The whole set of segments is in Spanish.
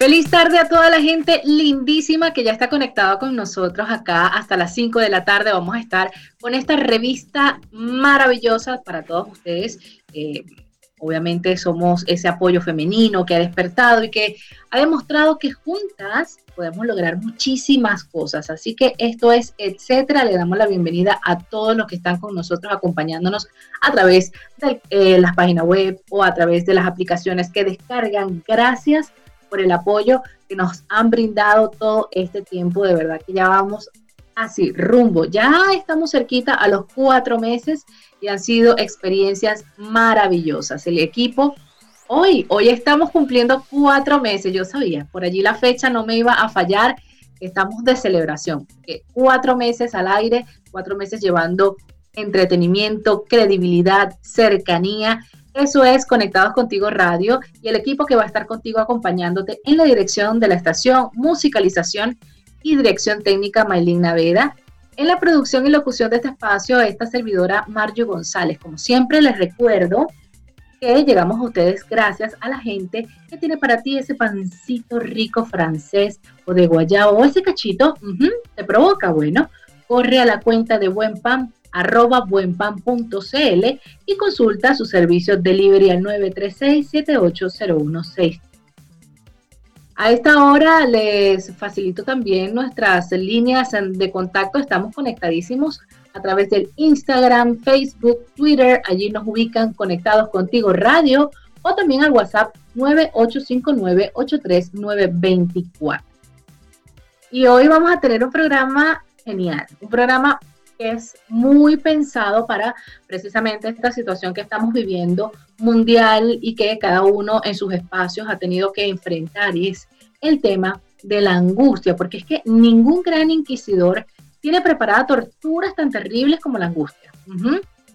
Feliz tarde a toda la gente lindísima que ya está conectada con nosotros acá hasta las 5 de la tarde. Vamos a estar con esta revista maravillosa para todos ustedes. Eh, obviamente somos ese apoyo femenino que ha despertado y que ha demostrado que juntas podemos lograr muchísimas cosas. Así que esto es etcétera. Le damos la bienvenida a todos los que están con nosotros acompañándonos a través de eh, las páginas web o a través de las aplicaciones que descargan. Gracias por el apoyo que nos han brindado todo este tiempo. De verdad que ya vamos así, rumbo. Ya estamos cerquita a los cuatro meses y han sido experiencias maravillosas. El equipo, hoy, hoy estamos cumpliendo cuatro meses. Yo sabía, por allí la fecha no me iba a fallar. Estamos de celebración. Cuatro meses al aire, cuatro meses llevando entretenimiento, credibilidad, cercanía eso es Conectados Contigo Radio y el equipo que va a estar contigo acompañándote en la dirección de la estación, musicalización y dirección técnica Maylin Naveda. En la producción y locución de este espacio, esta servidora Mario González. Como siempre, les recuerdo que llegamos a ustedes gracias a la gente que tiene para ti ese pancito rico francés o de guayabo o ese cachito, te provoca, bueno, corre a la cuenta de Buen Pan arroba buenpan.cl y consulta su servicio delivery al 936-780160. A esta hora les facilito también nuestras líneas de contacto. Estamos conectadísimos a través del Instagram, Facebook, Twitter. Allí nos ubican conectados contigo radio o también al WhatsApp 9859-83924. Y hoy vamos a tener un programa genial, un programa es muy pensado para precisamente esta situación que estamos viviendo mundial y que cada uno en sus espacios ha tenido que enfrentar y es el tema de la angustia, porque es que ningún gran inquisidor tiene preparada torturas tan terribles como la angustia.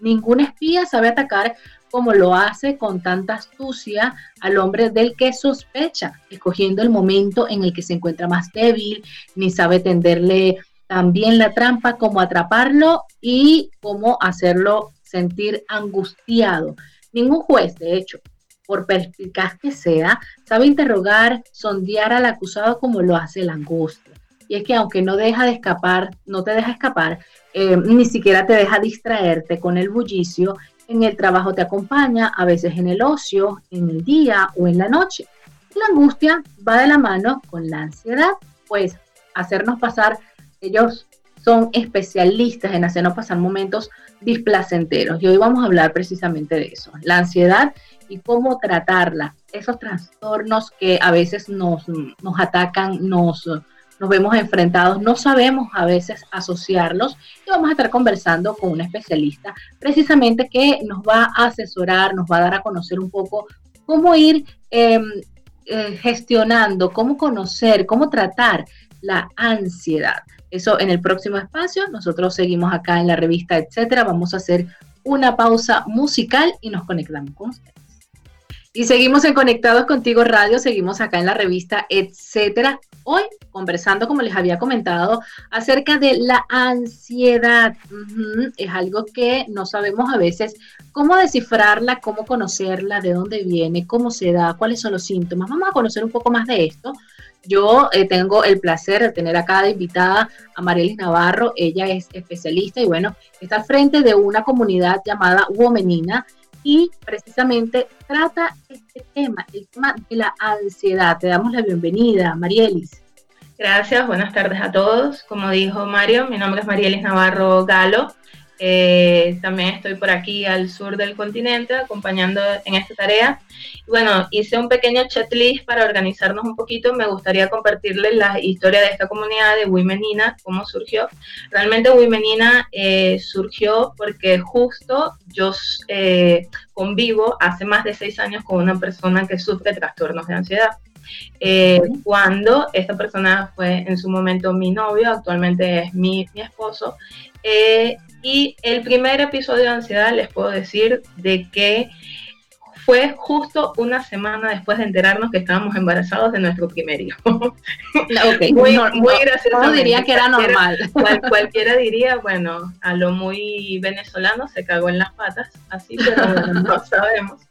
Ningún espía sabe atacar como lo hace con tanta astucia al hombre del que sospecha, escogiendo el momento en el que se encuentra más débil, ni sabe tenderle también la trampa, cómo atraparlo y cómo hacerlo sentir angustiado. Ningún juez, de hecho, por perspicaz que sea, sabe interrogar, sondear al acusado como lo hace la angustia. Y es que aunque no deja de escapar, no te deja escapar, eh, ni siquiera te deja distraerte con el bullicio, en el trabajo te acompaña, a veces en el ocio, en el día o en la noche. La angustia va de la mano con la ansiedad, pues hacernos pasar ellos son especialistas en hacernos pasar momentos displacenteros. Y hoy vamos a hablar precisamente de eso, la ansiedad y cómo tratarla, esos trastornos que a veces nos, nos atacan, nos, nos vemos enfrentados, no sabemos a veces asociarlos. Y vamos a estar conversando con una especialista precisamente que nos va a asesorar, nos va a dar a conocer un poco cómo ir em, eh, gestionando, cómo conocer, cómo tratar la ansiedad. Eso en el próximo espacio. Nosotros seguimos acá en la revista, etcétera. Vamos a hacer una pausa musical y nos conectamos con ustedes. Y seguimos en Conectados Contigo Radio, seguimos acá en la revista, etcétera. Hoy conversando, como les había comentado, acerca de la ansiedad. Es algo que no sabemos a veces cómo descifrarla, cómo conocerla, de dónde viene, cómo se da, cuáles son los síntomas. Vamos a conocer un poco más de esto yo eh, tengo el placer de tener acá de invitada a Marielis Navarro. Ella es especialista y bueno, está al frente de una comunidad llamada Womenina y precisamente trata este tema, el tema de la ansiedad. Te damos la bienvenida, Marielis. Gracias, buenas tardes a todos. Como dijo Mario, mi nombre es Marielis Navarro Galo. Eh, también estoy por aquí al sur del continente acompañando en esta tarea. Bueno, hice un pequeño checklist para organizarnos un poquito. Me gustaría compartirles la historia de esta comunidad de Womenina, cómo surgió. Realmente Womenina eh, surgió porque justo yo eh, convivo hace más de seis años con una persona que sufre trastornos de ansiedad. Eh, cuando esta persona fue en su momento mi novio, actualmente es mi, mi esposo. Eh, y el primer episodio de ansiedad les puedo decir de que fue justo una semana después de enterarnos que estábamos embarazados de nuestro primer hijo. Okay. muy, muy gracioso. No diría que era normal. cualquiera diría, bueno, a lo muy venezolano se cagó en las patas, así, pero no sabemos.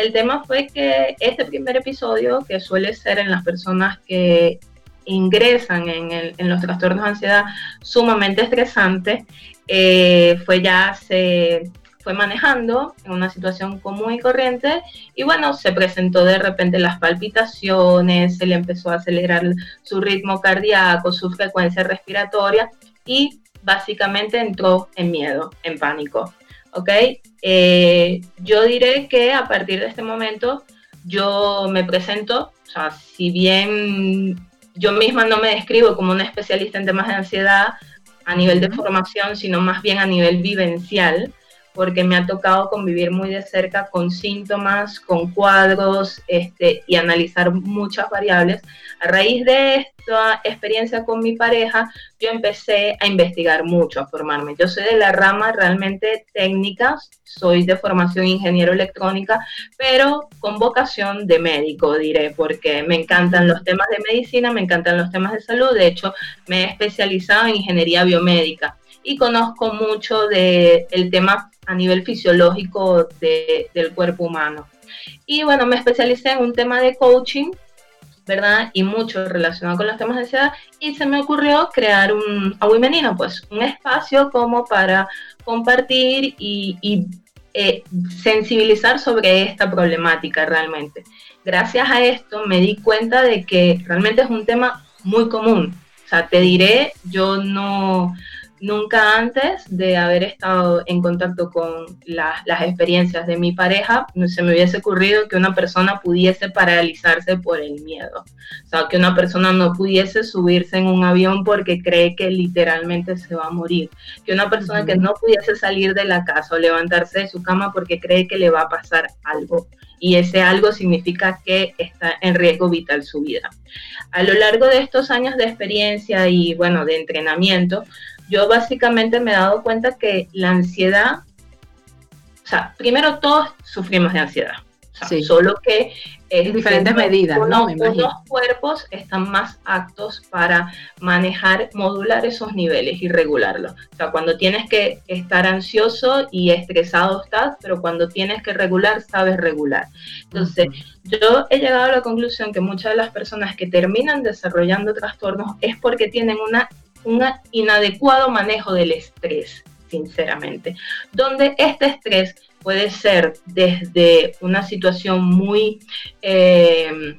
El tema fue que este primer episodio, que suele ser en las personas que ingresan en, el, en los trastornos de ansiedad sumamente estresante, eh, fue ya se fue manejando en una situación común y corriente y bueno, se presentó de repente las palpitaciones, se le empezó a acelerar su ritmo cardíaco, su frecuencia respiratoria y básicamente entró en miedo, en pánico. ¿Ok? Eh, yo diré que a partir de este momento yo me presento, o sea, si bien yo misma no me describo como una especialista en temas de ansiedad a nivel de formación, sino más bien a nivel vivencial, porque me ha tocado convivir muy de cerca con síntomas, con cuadros este, y analizar muchas variables. A raíz de esta experiencia con mi pareja, yo empecé a investigar mucho, a formarme. Yo soy de la rama realmente técnica, soy de formación ingeniero electrónica, pero con vocación de médico, diré, porque me encantan los temas de medicina, me encantan los temas de salud. De hecho, me he especializado en ingeniería biomédica y conozco mucho del el tema a nivel fisiológico del cuerpo humano. Y bueno, me especialicé en un tema de coaching, ¿verdad? Y mucho relacionado con los temas de ansiedad. Y se me ocurrió crear un Menino, pues un espacio como para compartir y, eh, sensibilizar sobre esta problemática realmente. Gracias a esto me di cuenta de que realmente es un tema muy común. O sea, te diré, yo no, Nunca antes de haber estado en contacto con las experiencias de mi pareja, se me hubiese ocurrido que una persona pudiese paralizarse por el miedo. O sea, que una persona no pudiese subirse en un avión porque cree que literalmente se va a morir. Que una persona que no pudiese salir de la casa o levantarse de su cama porque cree que le va a pasar algo. Y ese algo significa que está en riesgo vital su vida. A lo largo de estos años de experiencia y, bueno, de entrenamiento, yo básicamente me he dado cuenta que la ansiedad, o sea, primero todos sufrimos de ansiedad, solo que en diferentes medidas, ¿no? Los cuerpos están más aptos para manejar, modular esos niveles y regularlos. O sea, cuando tienes que estar ansioso y estresado estás, pero cuando tienes que regular, sabes regular. Entonces, yo he llegado a la conclusión que muchas de las personas que terminan desarrollando trastornos es porque tienen una un inadecuado manejo del estrés, sinceramente, donde este estrés puede ser desde una situación muy eh,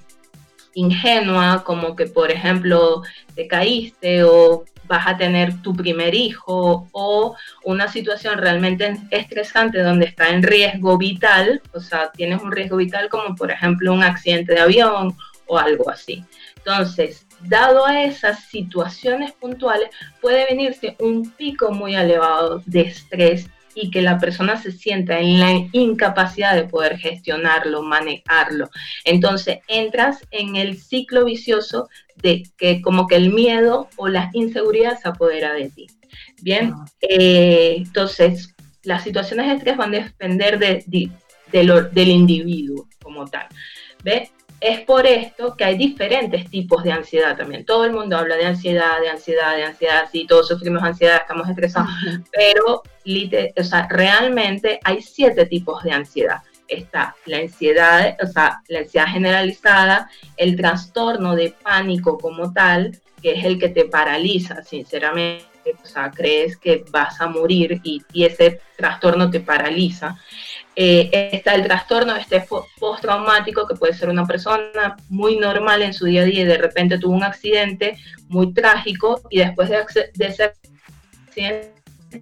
ingenua, como que por ejemplo te caíste o vas a tener tu primer hijo o una situación realmente estresante donde está en riesgo vital, o sea, tienes un riesgo vital como por ejemplo un accidente de avión o algo así. Entonces, dado a esas situaciones puntuales, puede venirse un pico muy elevado de estrés y que la persona se sienta en la incapacidad de poder gestionarlo, manejarlo. Entonces entras en el ciclo vicioso de que como que el miedo o la inseguridad se apodera de ti. Bien, ah. eh, entonces las situaciones de estrés van a depender de, del individuo como tal. ¿Ve? Es por esto que hay diferentes tipos de ansiedad también. Todo el mundo habla de ansiedad, de ansiedad, de ansiedad, sí, todos sufrimos ansiedad, estamos estresados, pero o sea, realmente hay siete tipos de ansiedad. Está la ansiedad, o sea, la ansiedad generalizada, el trastorno de pánico como tal, que es el que te paraliza, sinceramente, o sea, crees que vas a morir y, y ese trastorno te paraliza. Eh, está el trastorno este postraumático, que puede ser una persona muy normal en su día a día y de repente tuvo un accidente muy trágico y después de, ese accidente,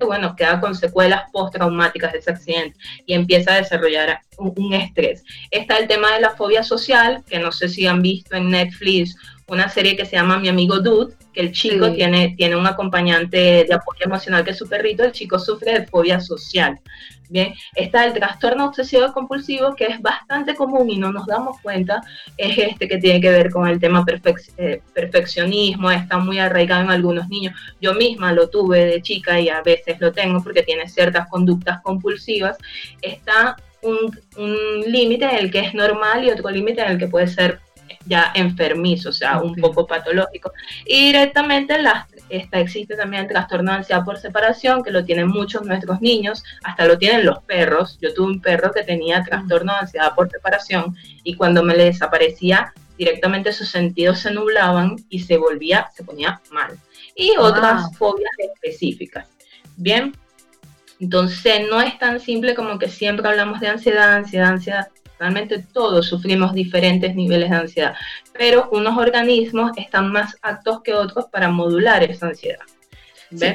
bueno, queda con secuelas postraumáticas de ese accidente y empieza a desarrollar un, estrés. Está el tema de la fobia social, que no sé si han visto en Netflix una serie que se llama Mi amigo Dude, que el chico tiene, tiene un acompañante de apoyo emocional que es su perrito, el chico sufre de fobia social. Bien, está el trastorno obsesivo compulsivo, que es bastante común y no nos damos cuenta, es este que tiene que ver con el tema eh, perfeccionismo, está muy arraigado en algunos niños. Yo misma lo tuve de chica y a veces lo tengo porque tiene ciertas conductas compulsivas. Está un, un límite en el que es normal y otro límite en el que puede ser ya enfermizo, o sea, un poco patológico. Y directamente las, esta, existe también el trastorno de ansiedad por separación, que lo tienen muchos nuestros niños, hasta lo tienen los perros. Yo tuve un perro que tenía trastorno de ansiedad por separación y cuando me le desaparecía, directamente sus sentidos se nublaban y se volvía, se ponía mal. Y otras fobias específicas. Bien, entonces no es tan simple como que siempre hablamos de ansiedad, ansiedad, ansiedad. Realmente todos sufrimos diferentes niveles de ansiedad, pero unos organismos están más aptos que otros para modular esa ansiedad.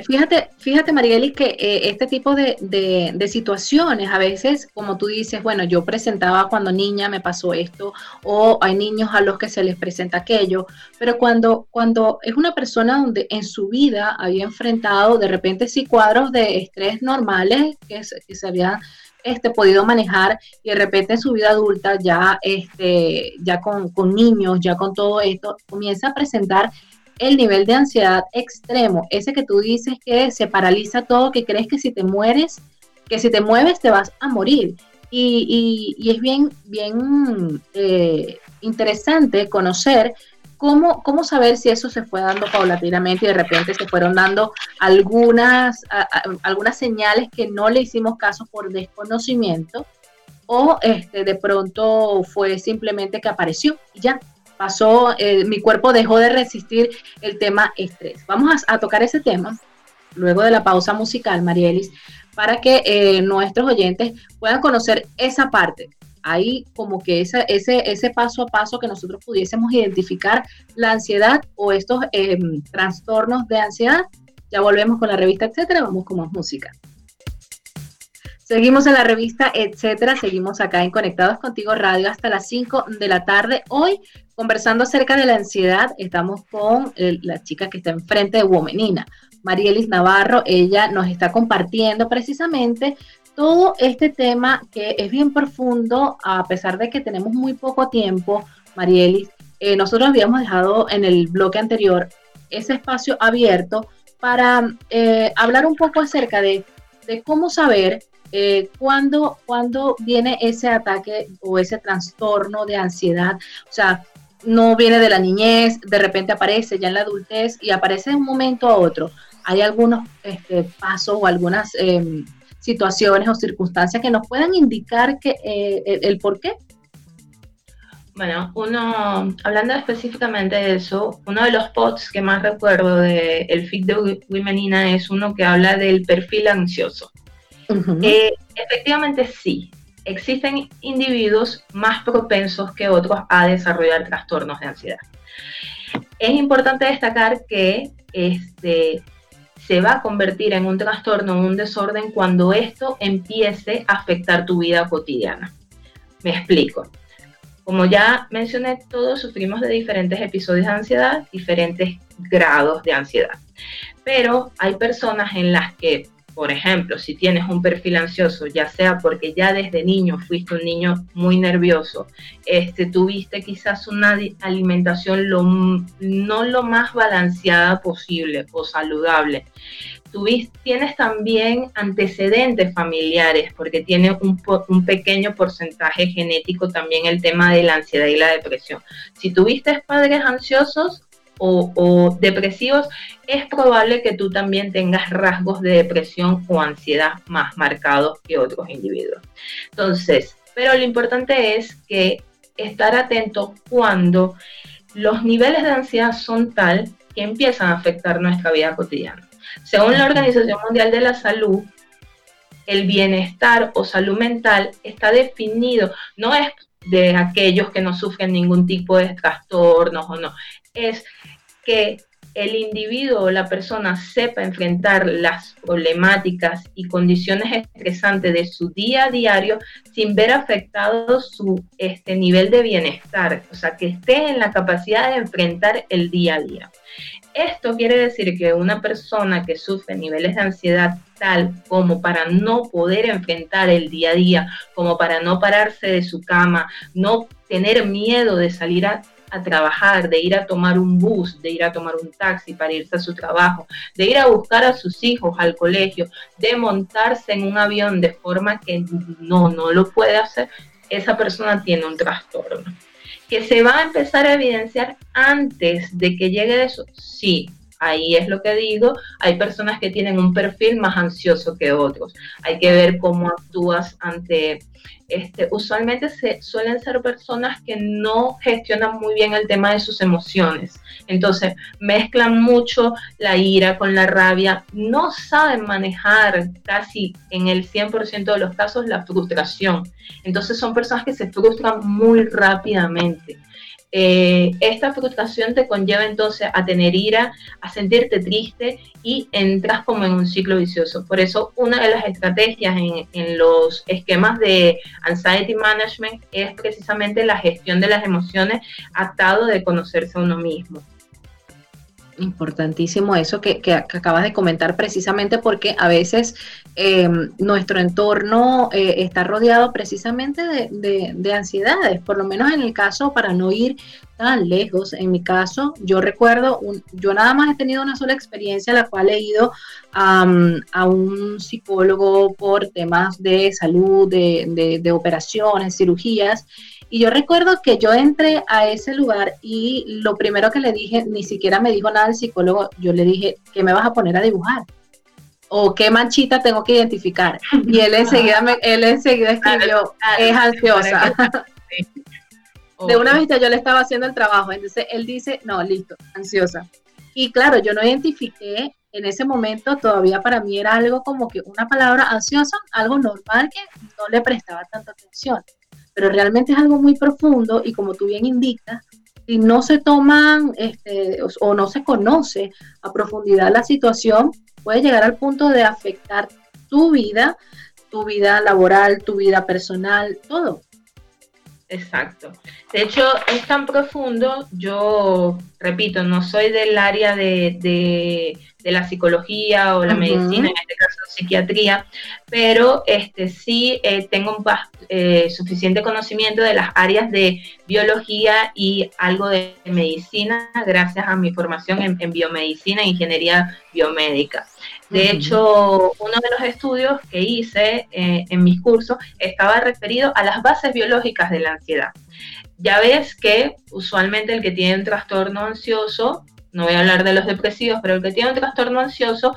Fíjate, fíjate Marielis, que eh, este tipo de, de, situaciones, a veces, como tú dices, bueno, yo presentaba cuando niña me pasó esto, o hay niños a los que se les presenta aquello, pero cuando, cuando es una persona donde en su vida había enfrentado de repente sí cuadros de estrés normales que, que se habían este, podido manejar y de repente en su vida adulta, ya, este, ya con, niños, ya con todo esto, comienza a presentar el nivel de ansiedad extremo, ese que tú dices que se paraliza todo, que crees que si te mueres, que si te mueves te vas a morir. Y, y, es bien, bien eh, interesante conocer ¿Cómo, ¿Cómo saber si eso se fue dando paulatinamente y de repente se fueron dando algunas, algunas señales que no le hicimos caso por desconocimiento? O este, de pronto fue simplemente que apareció y ya, pasó, eh, mi cuerpo dejó de resistir el tema estrés. Vamos a, tocar ese tema luego de la pausa musical, Marielis, para que eh, nuestros oyentes puedan conocer esa parte, hay como que ese, ese, ese paso a paso que nosotros pudiésemos identificar la ansiedad o estos em, trastornos de ansiedad. Ya volvemos con la revista, etcétera, vamos con más música. Seguimos en la revista, etcétera. Seguimos acá en Conectados Contigo Radio hasta las 5 de la tarde. Hoy, conversando acerca de la ansiedad, estamos con la chica que está enfrente de Womenina, Marielis Navarro. Ella nos está compartiendo precisamente todo este tema que es bien profundo, a pesar de que tenemos muy poco tiempo, Marielis, eh, nosotros habíamos dejado en el bloque anterior ese espacio abierto para eh, hablar un poco acerca de, cómo saber eh, cuándo, viene ese ataque o ese trastorno de ansiedad. O sea, no viene de la niñez, de repente aparece ya en la adultez y aparece de un momento a otro. Hay algunos este, pasos o algunas em, situaciones o circunstancias que nos puedan indicar que, eh, el, por qué? Bueno, uno, hablando específicamente de eso, uno de los posts que más recuerdo del el feed de Womenina es uno que habla del perfil ansioso. Eh, efectivamente sí, existen individuos más propensos que otros a desarrollar trastornos de ansiedad. Es importante destacar que este, se va a convertir en un trastorno, un desorden cuando esto empiece a afectar tu vida cotidiana. Me explico. Como ya mencioné, todos sufrimos de diferentes episodios de ansiedad, diferentes grados de ansiedad. Pero hay personas en las que por ejemplo, si tienes un perfil ansioso, ya sea porque ya desde niño fuiste un niño muy nervioso, este, tuviste quizás una alimentación no lo más balanceada posible o saludable, tuviste, tienes también antecedentes familiares, porque tiene un, un, pequeño porcentaje genético también el tema de la ansiedad y la depresión. Si tuviste padres ansiosos, o, depresivos, es probable que tú también tengas rasgos de depresión o ansiedad más marcados que otros individuos. Entonces, pero lo importante es que estar atento cuando los niveles de ansiedad son tal que empiezan a afectar nuestra vida cotidiana. Según la Organización Mundial de la Salud, el bienestar o salud mental está definido, no es de aquellos que no sufren ningún tipo de trastornos o no, es que el individuo o la persona sepa enfrentar las problemáticas y condiciones estresantes de su día a diario sin ver afectado su este, nivel de bienestar, o sea, que esté en la capacidad de enfrentar el día a día. Esto quiere decir que una persona que sufre niveles de ansiedad tal como para no poder enfrentar el día a día, como para no pararse de su cama, no tener miedo de salir a, trabajar, de ir a tomar un bus, de ir a tomar un taxi para irse a su trabajo, de ir a buscar a sus hijos al colegio, de montarse en un avión de forma que no, no lo puede hacer, esa persona tiene un trastorno que se va a empezar a evidenciar antes de que llegue eso. Sí, ahí es lo que digo, hay personas que tienen un perfil más ansioso que otros. Hay que ver cómo actúas ante este, usualmente se, suelen ser personas que no gestionan muy bien el tema de sus emociones. Entonces, mezclan mucho la ira con la rabia, no saben manejar casi en el 100% de los casos la frustración. Entonces, son personas que se frustran muy rápidamente. Eh, esta frustración te conlleva entonces a tener ira, a sentirte triste y entras como en un ciclo vicioso. Por eso una de las estrategias en, en los esquemas de anxiety management es precisamente la gestión de las emociones atado de conocerse a uno mismo. Importantísimo eso que, acabas de comentar precisamente porque a veces eh, nuestro entorno eh, está rodeado precisamente de, ansiedades, por lo menos en el caso, para no ir tan lejos, en mi caso, yo recuerdo, yo nada más he tenido una sola experiencia, la cual he ido a un psicólogo por temas de salud, de, de operaciones, cirugías, y yo recuerdo que yo entré a ese lugar y lo primero que le dije, ni siquiera me dijo nada el psicólogo, yo le dije, ¿qué me vas a poner a dibujar? o qué manchita tengo que identificar. Y él enseguida, me, él enseguida escribió, es ansiosa. De una vista yo le estaba haciendo el trabajo, entonces él dice, no, listo, ansiosa. Y claro, yo no identifiqué en ese momento, todavía para mí era algo como que una palabra ansiosa, algo normal que no le prestaba tanta atención pero realmente es algo muy profundo y como tú bien indicas, si no se toman este, o, no se conoce a profundidad la situación, puede llegar al punto de afectar tu vida, tu vida laboral, tu vida personal, todo. Exacto. De hecho, es tan profundo, yo repito, no soy del área de, la psicología o la medicina, en este caso psiquiatría, pero este, sí eh, tengo un eh, suficiente conocimiento de las áreas de biología y algo de medicina, gracias a mi formación en, biomedicina e ingeniería biomédica. De hecho, uno de los estudios que hice eh, en mis cursos estaba referido a las bases biológicas de la ansiedad. Ya ves que usualmente el que tiene un trastorno ansioso, no voy a hablar de los depresivos, pero el que tiene un trastorno ansioso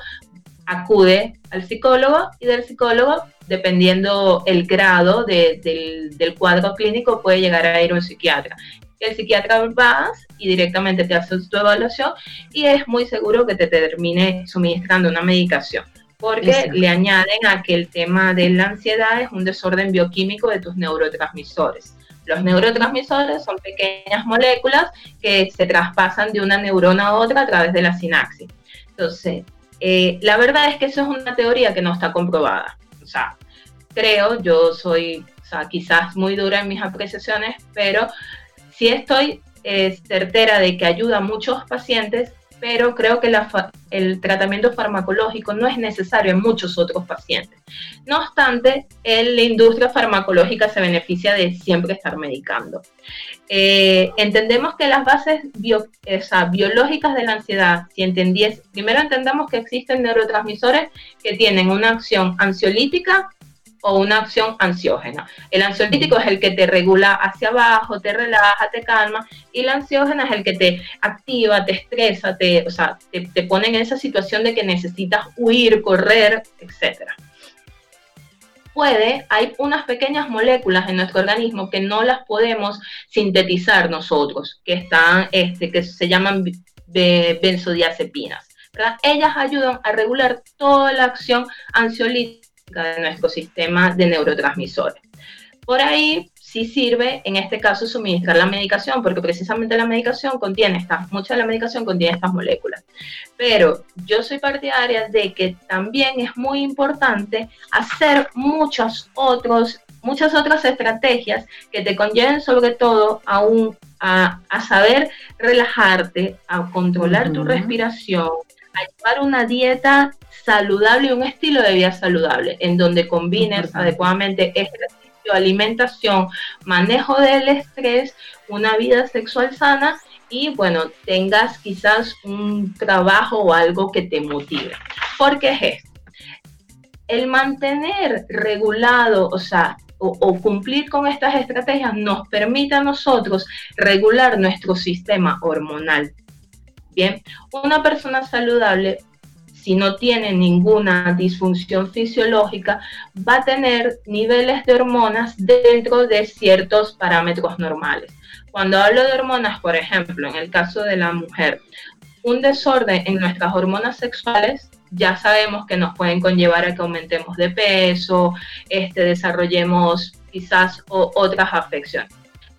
acude al psicólogo y del psicólogo, dependiendo el grado del, cuadro clínico, puede llegar a ir a un psiquiatra. El psiquiatra vas y directamente te hace tu evaluación y es muy seguro que te termine suministrando una medicación porque le añaden a que el tema de la ansiedad es un desorden bioquímico de tus neurotransmisores. Los neurotransmisores son pequeñas moléculas que se traspasan de una neurona a otra a través de la sinapsis. Entonces, eh, la verdad es que eso es una teoría que no está comprobada. O sea, creo, yo soy o sea, quizás muy dura en mis apreciaciones, pero sí estoy eh, certera de que ayuda a muchos pacientes pero creo que el tratamiento farmacológico no es necesario en muchos otros pacientes. No obstante, la industria farmacológica se beneficia de siempre estar medicando. Eh, entendemos que las bases biológicas de la ansiedad, si entendies, primero entendamos que existen neurotransmisores que tienen una acción ansiolítica o una acción ansiógena. El ansiolítico es el que te regula hacia abajo, te relaja, te calma, y la ansiógena es el que te activa, te estresa, te, o sea, te, pone en esa situación de que necesitas huir, correr, etc. Puede, hay unas pequeñas moléculas en nuestro organismo que no las podemos sintetizar nosotros, que están, este, que se llaman benzodiazepinas. Ellas ayudan a regular toda la acción ansiolítica de nuestro sistema de neurotransmisores. Por ahí sí sirve en este caso suministrar la medicación, porque precisamente la medicación contiene estas, mucha de la medicación contiene estas moléculas. Pero yo soy partidaria de que también es muy importante hacer muchos otros muchas otras estrategias que te conlleven sobre todo a, un, a, saber relajarte, a controlar tu respiración, a llevar una dieta saludable y un estilo de vida saludable, en donde combines adecuadamente ejercicio, alimentación, manejo del estrés, una vida sexual sana y bueno, tengas quizás un trabajo o algo que te motive. ¿Por qué es esto? El mantener regulado, o sea, o, cumplir con estas estrategias nos permite a nosotros regular nuestro sistema hormonal. Bien, una persona saludable, si no tiene ninguna disfunción fisiológica, va a tener niveles de hormonas dentro de ciertos parámetros normales. Cuando hablo de hormonas, por ejemplo, en el caso de la mujer, un desorden en nuestras hormonas sexuales ya sabemos que nos pueden conllevar a que aumentemos de peso, este, desarrollemos quizás otras afecciones.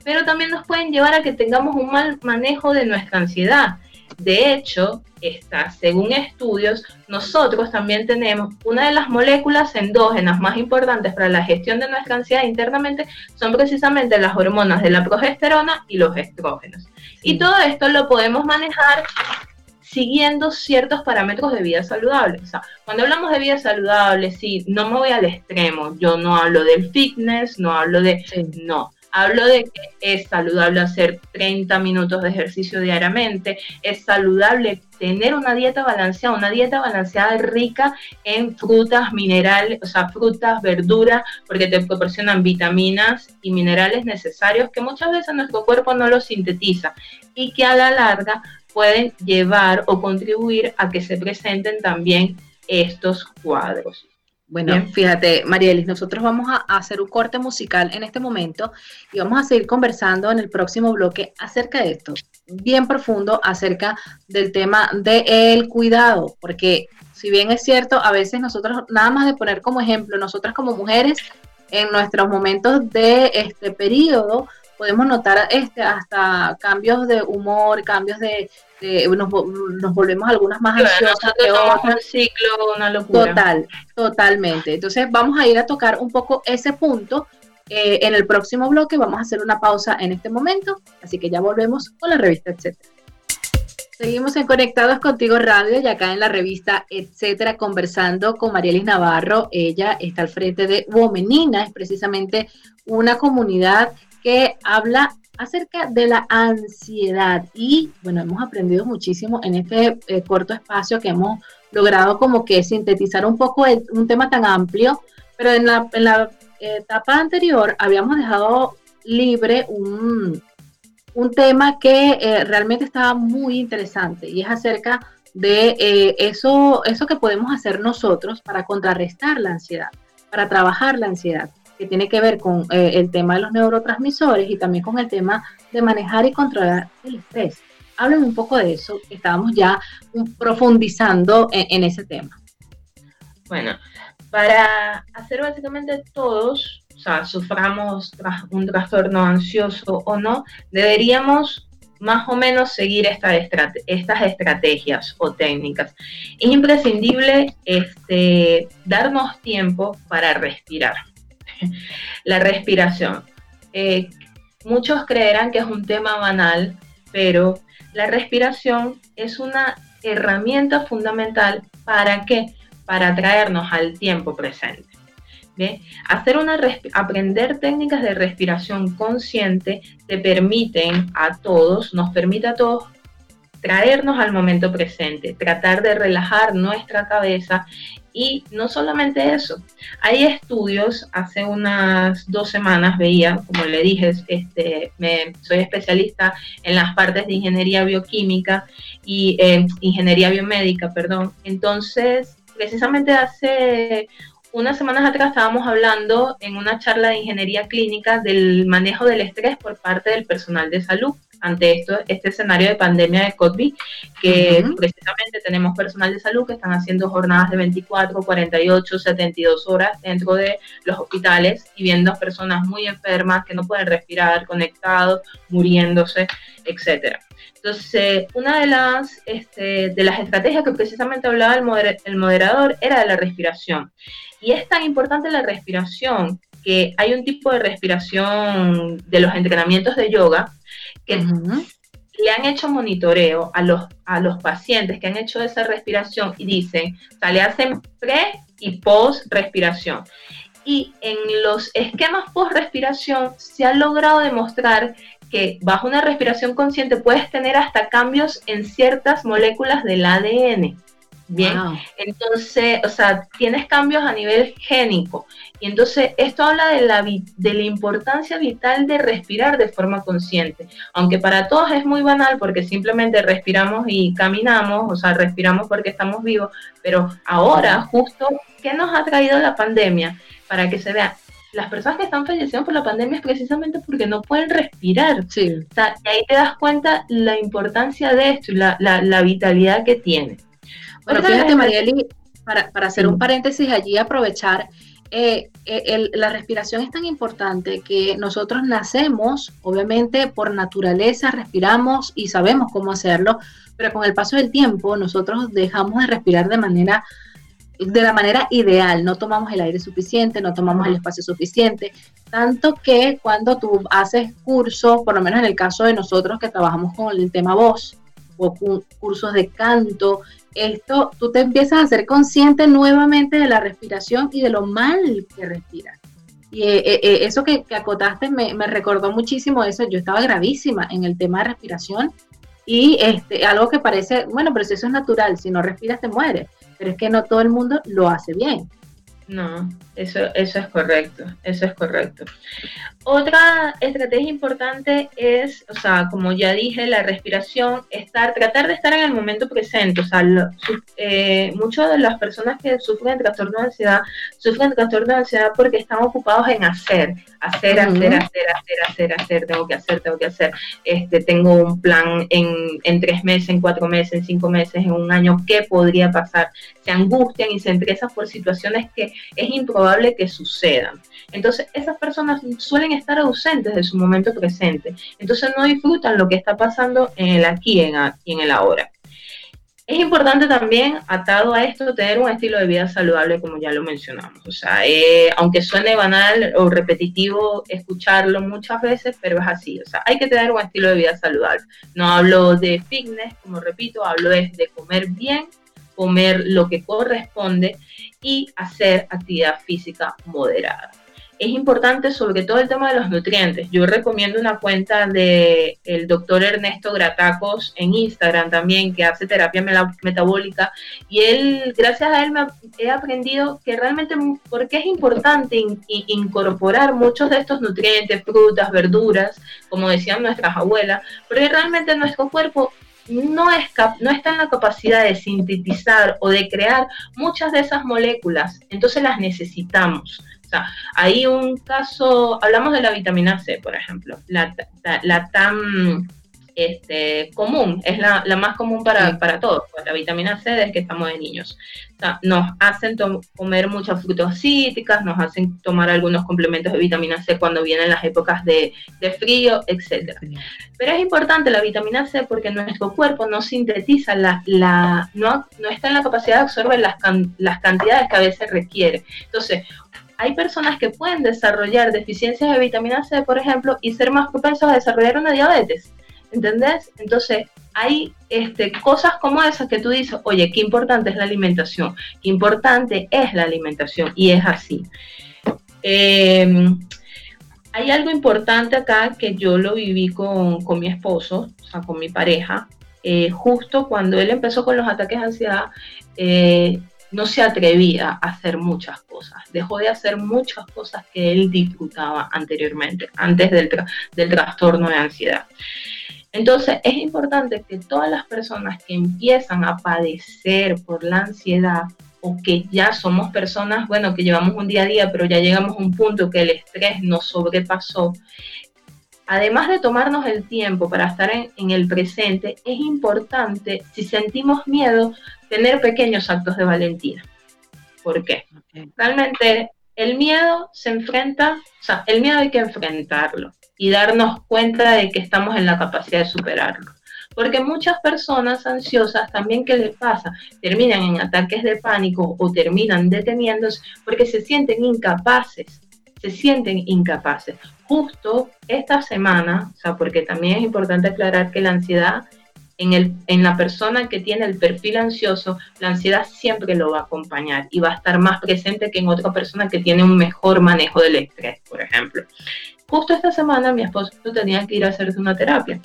Pero también nos pueden llevar a que tengamos un mal manejo de nuestra ansiedad. De hecho, está, según estudios, nosotros también tenemos una de las moléculas endógenas más importantes para la gestión de nuestra ansiedad internamente, son precisamente las hormonas de la progesterona y los estrógenos. Y todo esto lo podemos manejar siguiendo ciertos parámetros de vida saludable. O sea, cuando hablamos de vida saludable, sí, no me voy al extremo. Yo no hablo del fitness, no hablo de... No, hablo de que es saludable hacer 30 minutos de ejercicio diariamente, es saludable tener una dieta balanceada, una dieta balanceada rica en frutas, minerales, o sea, frutas, verduras, porque te proporcionan vitaminas y minerales necesarios que muchas veces nuestro cuerpo no los sintetiza y que a la larga pueden llevar o contribuir a que se presenten también estos cuadros. Bueno, fíjate, Marielis, nosotros vamos a hacer un corte musical en este momento y vamos a seguir conversando en el próximo bloque acerca de esto, bien profundo acerca del tema del cuidado, porque si bien es cierto, a veces nosotros, nada más de poner como ejemplo, nosotras como mujeres, en nuestros momentos de este periodo, podemos notar este, hasta cambios de humor, cambios de, nos, volvemos algunas más ansiosas que otras. ciclo, una locura. Total, totalmente. Entonces vamos a ir a tocar un poco ese punto. Eh, en el próximo bloque vamos a hacer una pausa en este momento, así que ya volvemos con la revista, etcétera. Seguimos en Conectados Contigo Radio y acá en la revista Etcétera conversando con Marielis Navarro. Ella está al frente de Womenina, es precisamente una comunidad que habla acerca de la ansiedad. Y bueno, hemos aprendido muchísimo en este eh, corto espacio que hemos logrado como que sintetizar un poco un tema tan amplio, pero en la, en la etapa anterior habíamos dejado libre un, un tema que eh, realmente estaba muy interesante y es acerca de eh, eso, eso que podemos hacer nosotros para contrarrestar la ansiedad, para trabajar la ansiedad que tiene que ver con eh, el tema de los neurotransmisores y también con el tema de manejar y controlar el estrés. Háblame un poco de eso, que estábamos ya profundizando en, ese tema. Bueno, para hacer básicamente todos, o sea, suframos un trastorno ansioso o no, deberíamos más o menos seguir estas estrategias o técnicas. Es imprescindible este, darnos tiempo para respirar. la respiración. Eh, muchos creerán que es un tema banal, pero la respiración es una herramienta fundamental para qué? Para traernos al tiempo presente. Hacer una aprender técnicas de respiración consciente te permiten a todos, nos permite a todos traernos al momento presente, tratar de relajar nuestra cabeza y no solamente eso, hay estudios, hace unas dos semanas veía, como le dije, este, me, soy especialista en las partes de ingeniería bioquímica y eh, ingeniería biomédica, perdón. Entonces, precisamente hace unas semanas atrás estábamos hablando en una charla de ingeniería clínica del manejo del estrés por parte del personal de salud ante esto, este escenario de pandemia de COVID, que precisamente tenemos personal de salud que están haciendo jornadas de 24, 48, 72 horas dentro de los hospitales y viendo a personas muy enfermas que no pueden respirar, conectados, muriéndose, etcétera. Entonces, una de las, este, de las estrategias que precisamente hablaba el, el moderador era de la respiración. Y es tan importante la respiración que hay un tipo de respiración de los entrenamientos de yoga que le han hecho monitoreo a los, a los pacientes que han hecho esa respiración y dicen, o sea, le hacen pre y post respiración. Y en los esquemas post respiración se ha logrado demostrar que bajo una respiración consciente puedes tener hasta cambios en ciertas moléculas del ADN. Bien, entonces, o sea, tienes cambios a nivel génico. Y entonces esto habla de la, de la importancia vital de respirar de forma consciente. Aunque para todos es muy banal porque simplemente respiramos y caminamos, o sea, respiramos porque estamos vivos. Pero ahora, justo, ¿qué nos ha traído la pandemia? Para que se vea, las personas que están falleciendo por la pandemia es precisamente porque no pueden respirar. Sí. O sea, y ahí te das cuenta la importancia de esto y la, la, la vitalidad que tiene. Bueno, fíjate, Marieli, para, para hacer un paréntesis allí, aprovechar, eh, eh, la respiración es tan importante que nosotros nacemos, obviamente por naturaleza respiramos y sabemos cómo hacerlo, pero con el paso del tiempo nosotros dejamos de respirar de manera de la manera ideal, no tomamos el aire suficiente, no tomamos el espacio suficiente, tanto que cuando tú haces cursos, por lo menos en el caso de nosotros que trabajamos con el tema voz o cursos de canto, esto, tú te empiezas a ser consciente nuevamente de la respiración y de lo mal que respiras. Y eh, eh, eh, eso que, acotaste me, recordó muchísimo eso. Yo estaba gravísima en el tema de respiración y este, algo que parece, bueno, pero si eso es natural, si no respiras te mueres. Pero es que no todo el mundo lo hace bien. No, eso, eso es correcto, eso es correcto. Otra estrategia importante es, o sea, como ya dije, la respiración, estar, tratar de estar en el momento presente. O sea, eh, muchas de las personas que sufren trastorno de ansiedad sufren trastorno de ansiedad porque están ocupados en hacer, hacer, hacer, hacer, hacer, hacer, hacer, tengo que hacer, tengo que hacer. Este, tengo un plan en, en tres meses, en cuatro meses, en cinco meses, en un año, ¿qué podría pasar? Se angustian y se estresan por situaciones que es improbable que sucedan. Entonces, esas personas suelen estar ausentes de su momento presente. Entonces, no disfrutan lo que está pasando en el aquí y en el ahora. Es importante también, atado a esto, tener un estilo de vida saludable, como ya lo mencionamos. O sea, eh, aunque suene banal o repetitivo escucharlo muchas veces, pero es así. O sea, hay que tener un estilo de vida saludable. No hablo de fitness, como repito, hablo de comer bien, comer lo que corresponde y hacer actividad física moderada. Es importante sobre todo el tema de los nutrientes. Yo recomiendo una cuenta de el doctor Ernesto Gratacos en Instagram también, que hace terapia metabólica. Y él, gracias a él, me he aprendido que realmente, porque es importante incorporar muchos de estos nutrientes, frutas, verduras, como decían nuestras abuelas, porque realmente nuestro cuerpo no, es no está en la capacidad de sintetizar o de crear muchas de esas moléculas, entonces las necesitamos. O sea, hay un caso, hablamos de la vitamina C, por ejemplo, la, la, tan este, común, es la, más común para, para, todos, pues, la vitamina C desde que estamos de niños. O sea, nos hacen comer muchas frutas cítricas, nos hacen tomar algunos complementos de vitamina C cuando vienen las épocas de, de frío, etc. Pero es importante la vitamina C porque nuestro cuerpo no sintetiza, la, la, no, no está en la capacidad de absorber las, las cantidades que a veces requiere. Entonces, hay personas que pueden desarrollar deficiencias de vitamina C, por ejemplo, y ser más propensos a desarrollar una diabetes. ¿Entendés? Entonces, hay este, cosas como esas que tú dices, oye, qué importante es la alimentación, qué importante es la alimentación, y es así. Em, hay algo importante acá que yo lo viví con, mi esposo, o sea, con mi pareja, eh, justo cuando él empezó con los ataques de ansiedad, eh, no se atrevía a hacer muchas cosas, dejó de hacer muchas cosas que él disfrutaba anteriormente, antes del, del trastorno de ansiedad. Entonces es importante que todas las personas que empiezan a padecer por la ansiedad o que ya somos personas, bueno, que llevamos un día a día, pero ya llegamos a un punto que el estrés nos sobrepasó, además de tomarnos el tiempo para estar en, el presente, es importante, si sentimos miedo, tener pequeños actos de valentía. ¿Por qué? Realmente el miedo se enfrenta, o sea, el miedo hay que enfrentarlo y darnos cuenta de que estamos en la capacidad de superarlo. Porque muchas personas ansiosas también, ¿qué les pasa? Terminan en ataques de pánico o terminan deteniéndose porque se sienten incapaces, se sienten incapaces. Justo esta semana, o sea, porque también es importante aclarar que la ansiedad en, el, en la persona que tiene el perfil ansioso, la ansiedad siempre lo va a acompañar y va a estar más presente que en otra persona que tiene un mejor manejo del estrés, por ejemplo. Justo esta semana mi esposo tenía que ir a hacerse una terapia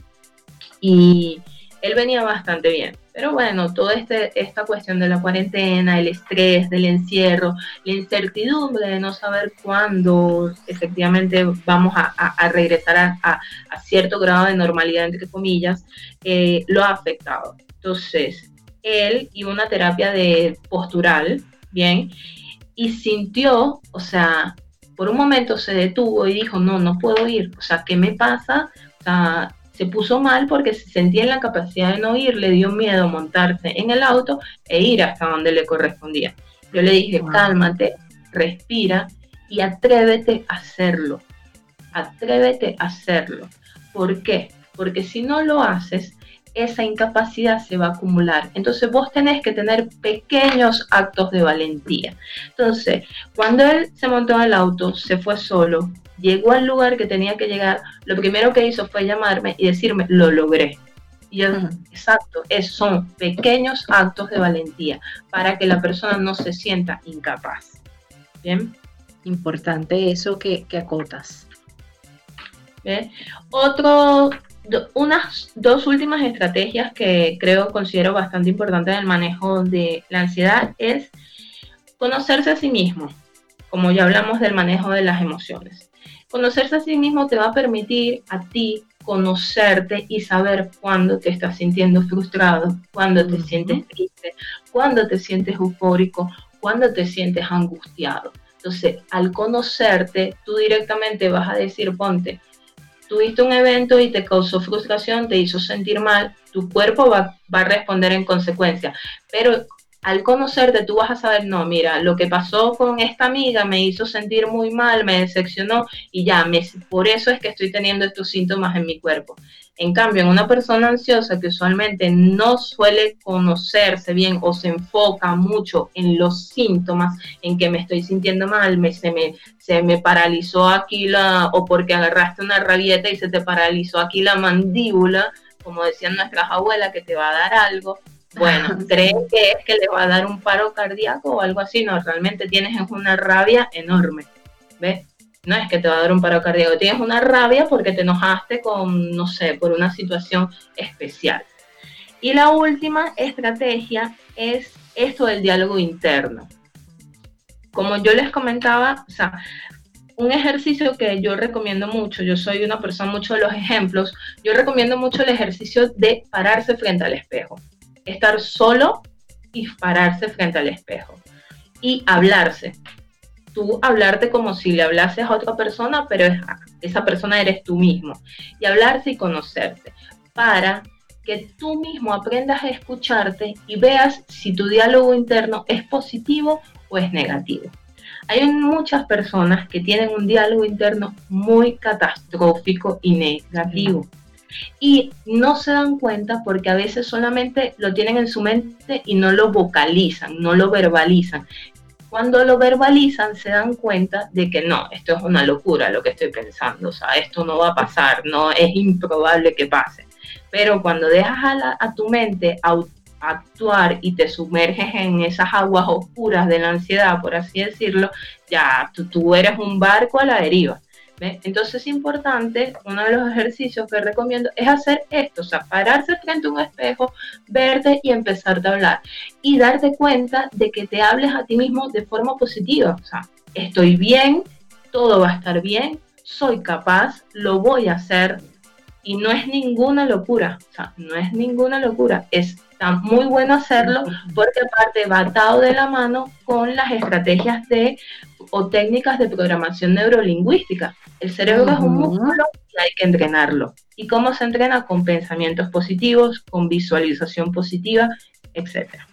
y él venía bastante bien. Pero bueno, toda este, esta cuestión de la cuarentena, el estrés del encierro, la incertidumbre de no saber cuándo efectivamente vamos a, regresar a, cierto grado de normalidad, entre comillas, eh, lo ha afectado. Entonces, él iba a una terapia de postural, ¿bien? Y sintió, o sea, por un momento se detuvo y dijo, no, no puedo ir, o sea, ¿qué me pasa? O sea, se puso mal porque se sentía en la capacidad de no ir, le dio miedo montarse en el auto e ir hasta donde le correspondía. Yo le dije, cálmate, respira y atrévete a hacerlo. Atrévete a hacerlo. ¿Por qué? Porque si no lo haces, esa incapacidad se va a acumular. Entonces vos tenés que tener pequeños actos de valentía. Entonces, cuando él se montó en el auto, se fue solo, llegó al lugar que tenía que llegar, lo primero que hizo fue llamarme y decirme, lo logré. Y yo, exacto, es, son pequeños actos de valentía para que la persona no se sienta incapaz. Bien. Importante eso que, que acotas. Bien. Otro, unas dos últimas estrategias que creo, considero bastante importantes en el manejo de la ansiedad es conocerse a sí mismo, como ya hablamos del manejo de las emociones. Conocerse a sí mismo te va a permitir a ti conocerte y saber cuándo te estás sintiendo frustrado, cuándo te sientes triste, cuándo te sientes eufórico, cuándo te sientes angustiado. Entonces, al conocerte, tú directamente vas a decir, ponte, tuviste un evento y te causó frustración, te hizo sentir mal, tu cuerpo va, va a responder en consecuencia. Pero al conocerte tú vas a saber, no, mira, lo que pasó con esta amiga me hizo sentir muy mal, me decepcionó y ya, me, por eso es que estoy teniendo estos síntomas en mi cuerpo. En cambio, en una persona ansiosa que usualmente no suele conocerse bien o se enfoca mucho en los síntomas, en que me estoy sintiendo mal, me, se, me, se me paralizó aquí la, o porque agarraste una rabieta y se te paralizó aquí la mandíbula, como decían nuestras abuelas, que te va a dar algo, bueno, creen que es que le va a dar un paro cardíaco o algo así, no, realmente tienes una rabia enorme, ¿ves? No es que te va a dar un paro cardíaco, tienes una rabia porque te enojaste con, no sé, por una situación especial. Y la última estrategia es esto del diálogo interno. Como yo les comentaba, o sea, un ejercicio que yo recomiendo mucho, yo soy una persona mucho de los ejemplos, yo recomiendo mucho el ejercicio de pararse frente al espejo estar solo y pararse frente al espejo y hablarse. Tú hablarte como si le hablases a otra persona, pero esa persona eres tú mismo. Y hablarse y conocerte para que tú mismo aprendas a escucharte y veas si tu diálogo interno es positivo o es negativo. Hay muchas personas que tienen un diálogo interno muy catastrófico y negativo y no se dan cuenta porque a veces solamente lo tienen en su mente y no lo vocalizan, no lo verbalizan. Cuando lo verbalizan se dan cuenta de que no, esto es una locura lo que estoy pensando, o sea, esto no va a pasar, no es improbable que pase. Pero cuando dejas a, tu mente actuar y te sumerges en esas aguas oscuras de la ansiedad, por así decirlo, ya tú eres un barco a la deriva. Entonces es importante, uno de los ejercicios que recomiendo es hacer esto, o sea, pararse frente a un espejo, verte y empezarte a hablar. Y darte cuenta de que te hables a ti mismo de forma positiva. O sea, estoy bien, todo va a estar bien, soy capaz, lo voy a hacer. Y no es ninguna locura, o sea, no es ninguna locura, está muy bueno hacerlo porque aparte va atado de la mano con las estrategias de o técnicas de programación neurolingüística. El cerebro es un músculo y hay que entrenarlo. ¿Y cómo se entrena? Con pensamientos positivos, con visualización positiva, etcétera.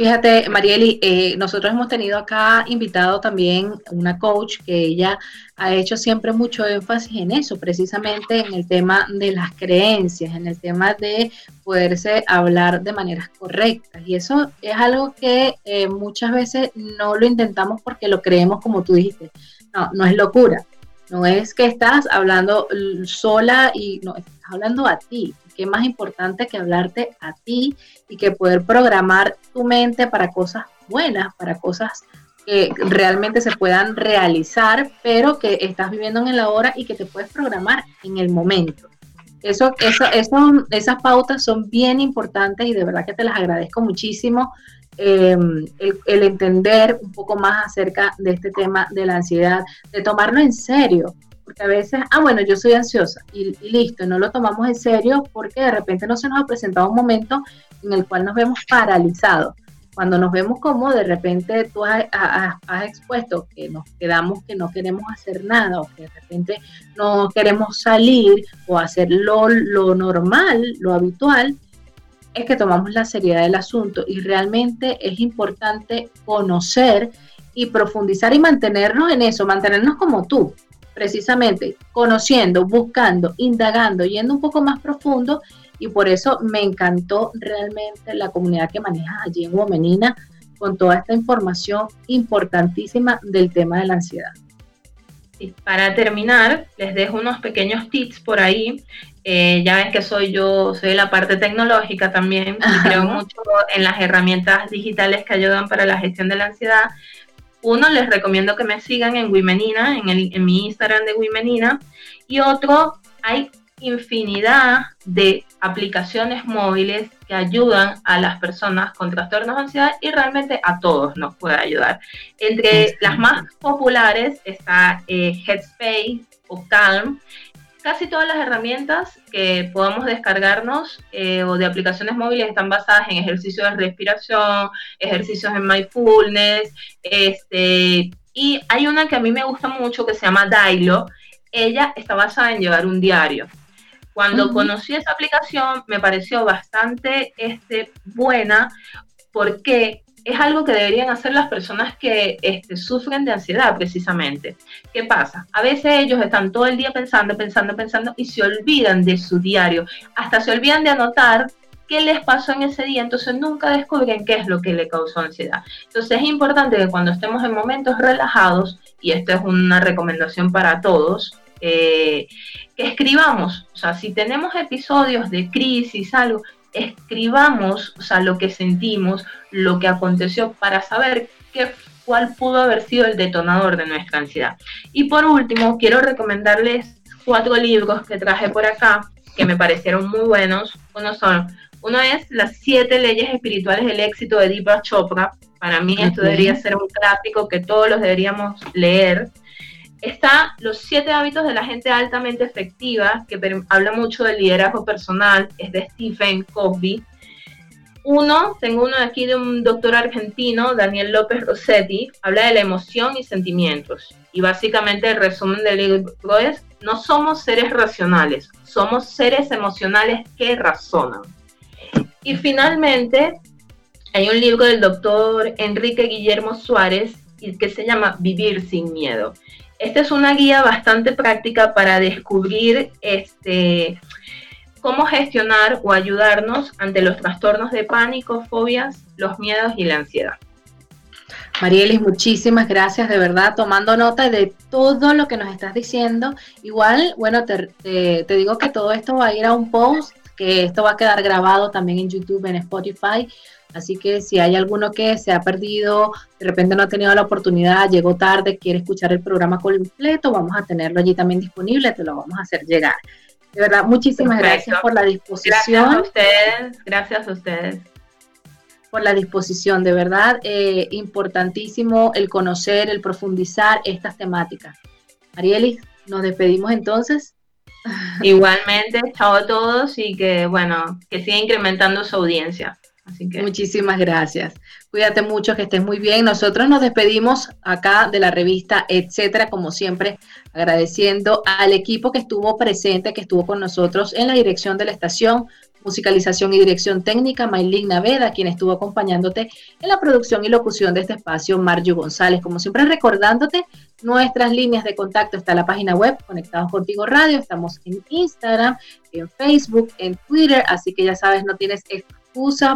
Fíjate, Marieli, eh, nosotros hemos tenido acá invitado también una coach que ella ha hecho siempre mucho énfasis en eso, precisamente en el tema de las creencias, en el tema de poderse hablar de maneras correctas. Y eso es algo que eh, muchas veces no lo intentamos porque lo creemos como tú dijiste. No, no es locura. No es que estás hablando sola y no, estás hablando a ti qué más importante que hablarte a ti y que poder programar tu mente para cosas buenas, para cosas que realmente se puedan realizar, pero que estás viviendo en el ahora y que te puedes programar en el momento. Eso, eso, eso, esas pautas son bien importantes y de verdad que te las agradezco muchísimo. Em, el, entender un poco más acerca de este tema de la ansiedad, de tomarlo en serio, porque a veces, ah, bueno, yo soy ansiosa y, listo, no lo tomamos en serio porque de repente no se nos ha presentado un momento en el cual nos vemos paralizados. Cuando nos vemos como de repente tú has, expuesto que nos quedamos que no queremos hacer nada o que de repente no queremos salir o hacer lo, lo normal, lo habitual, es que tomamos la seriedad del asunto y realmente es importante conocer y profundizar y mantenernos en eso, mantenernos como tú, precisamente conociendo, buscando, indagando, yendo un poco más profundo y por eso me encantó realmente la comunidad que manejas allí en Womenina con toda esta información importantísima del tema de la ansiedad. Y para terminar, les dejo unos pequeños tips por ahí. Eh, ya ven que soy yo, soy de la parte tecnológica también, creo mucho en las herramientas digitales que ayudan para la gestión de la ansiedad. Uno, les recomiendo que me sigan en Wimenina, en, el, en mi Instagram de Wimenina. Y otro, hay infinidad de aplicaciones móviles que ayudan a las personas con trastornos de ansiedad y realmente a todos nos puede ayudar. Entre las más populares está eh, Headspace o Calm, casi todas las herramientas que podamos descargarnos eh, o de aplicaciones móviles están basadas en ejercicios de respiración, ejercicios en mindfulness, este, y hay una que a mí me gusta mucho que se llama Dailo. Ella está basada en llevar un diario. Cuando conocí esa aplicación me pareció bastante este, buena porque es algo que deberían hacer las personas que este, sufren de ansiedad precisamente. ¿Qué pasa? A veces ellos están todo el día pensando, pensando, pensando y se olvidan de su diario, hasta se olvidan de anotar qué les pasó en ese día, entonces nunca descubren qué es lo que le causó ansiedad. Entonces es importante que cuando estemos en momentos relajados, y esto es una recomendación para todos, eh, que escribamos, o sea, si tenemos episodios de crisis, algo, escribamos, o sea, lo que sentimos, lo que aconteció para saber qué, cuál pudo haber sido el detonador de nuestra ansiedad. Y por último, quiero recomendarles cuatro libros que traje por acá que me parecieron muy buenos. Uno son, uno es Las siete leyes espirituales del éxito de Deepak Chopra. Para mí esto debería ser un clásico que todos los deberíamos leer está Los siete hábitos de la gente altamente efectiva, que habla mucho del liderazgo personal, es de Stephen Covey. Uno, tengo uno aquí de un doctor argentino, Daniel López Rossetti, habla de la emoción y sentimientos. Y básicamente el resumen del libro es, no somos seres racionales, somos seres emocionales que razonan. Y finalmente, hay un libro del doctor Enrique Guillermo Suárez que se llama Vivir sin miedo. Esta es una guía bastante práctica para descubrir este, cómo gestionar o ayudarnos ante los trastornos de pánico, fobias, los miedos y la ansiedad. Marielis, muchísimas gracias, de verdad, tomando nota de todo lo que nos estás diciendo. Igual, bueno, te, te, digo que todo esto va a ir a un post, que esto va a quedar grabado también en YouTube, en Spotify, Así que si hay alguno que se ha perdido, de repente no ha tenido la oportunidad, llegó tarde, quiere escuchar el programa completo, vamos a tenerlo allí también disponible, te lo vamos a hacer llegar. De verdad, muchísimas gracias por la disposición. Gracias a ustedes, gracias a ustedes. Por la disposición, de verdad, eh, importantísimo el conocer, el profundizar estas temáticas. Arielis, nos despedimos entonces. Igualmente, chao a todos y que, bueno, que siga incrementando su audiencia. Así que muchísimas gracias. Cuídate mucho, que estés muy bien. Nosotros nos despedimos acá de la revista, etcétera, como siempre, agradeciendo al equipo que estuvo presente, que estuvo con nosotros en la dirección de la estación, musicalización y dirección técnica, Maylin Naveda, quien estuvo acompañándote en la producción y locución de este espacio, Marjo González. Como siempre, recordándote nuestras líneas de contacto, está la página web Conectados Contigo Radio, estamos en Instagram, en Facebook, en Twitter, así que ya sabes, no tienes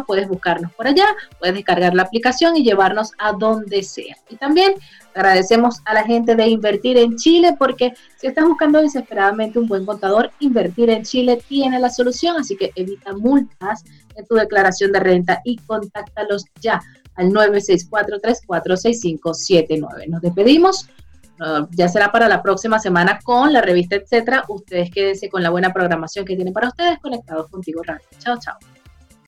puedes buscarnos por allá, puedes descargar la aplicación y llevarnos a donde sea. Y también agradecemos a la gente de Invertir en Chile porque si estás buscando desesperadamente un buen contador, Invertir en Chile tiene la solución, así que evita multas en tu declaración de renta y contáctalos ya al 964346579. Nos despedimos. ya será para la próxima semana con la revista, etcétera. Ustedes quédense con la buena programación que tienen para ustedes conectados contigo Radio. Chao, chao.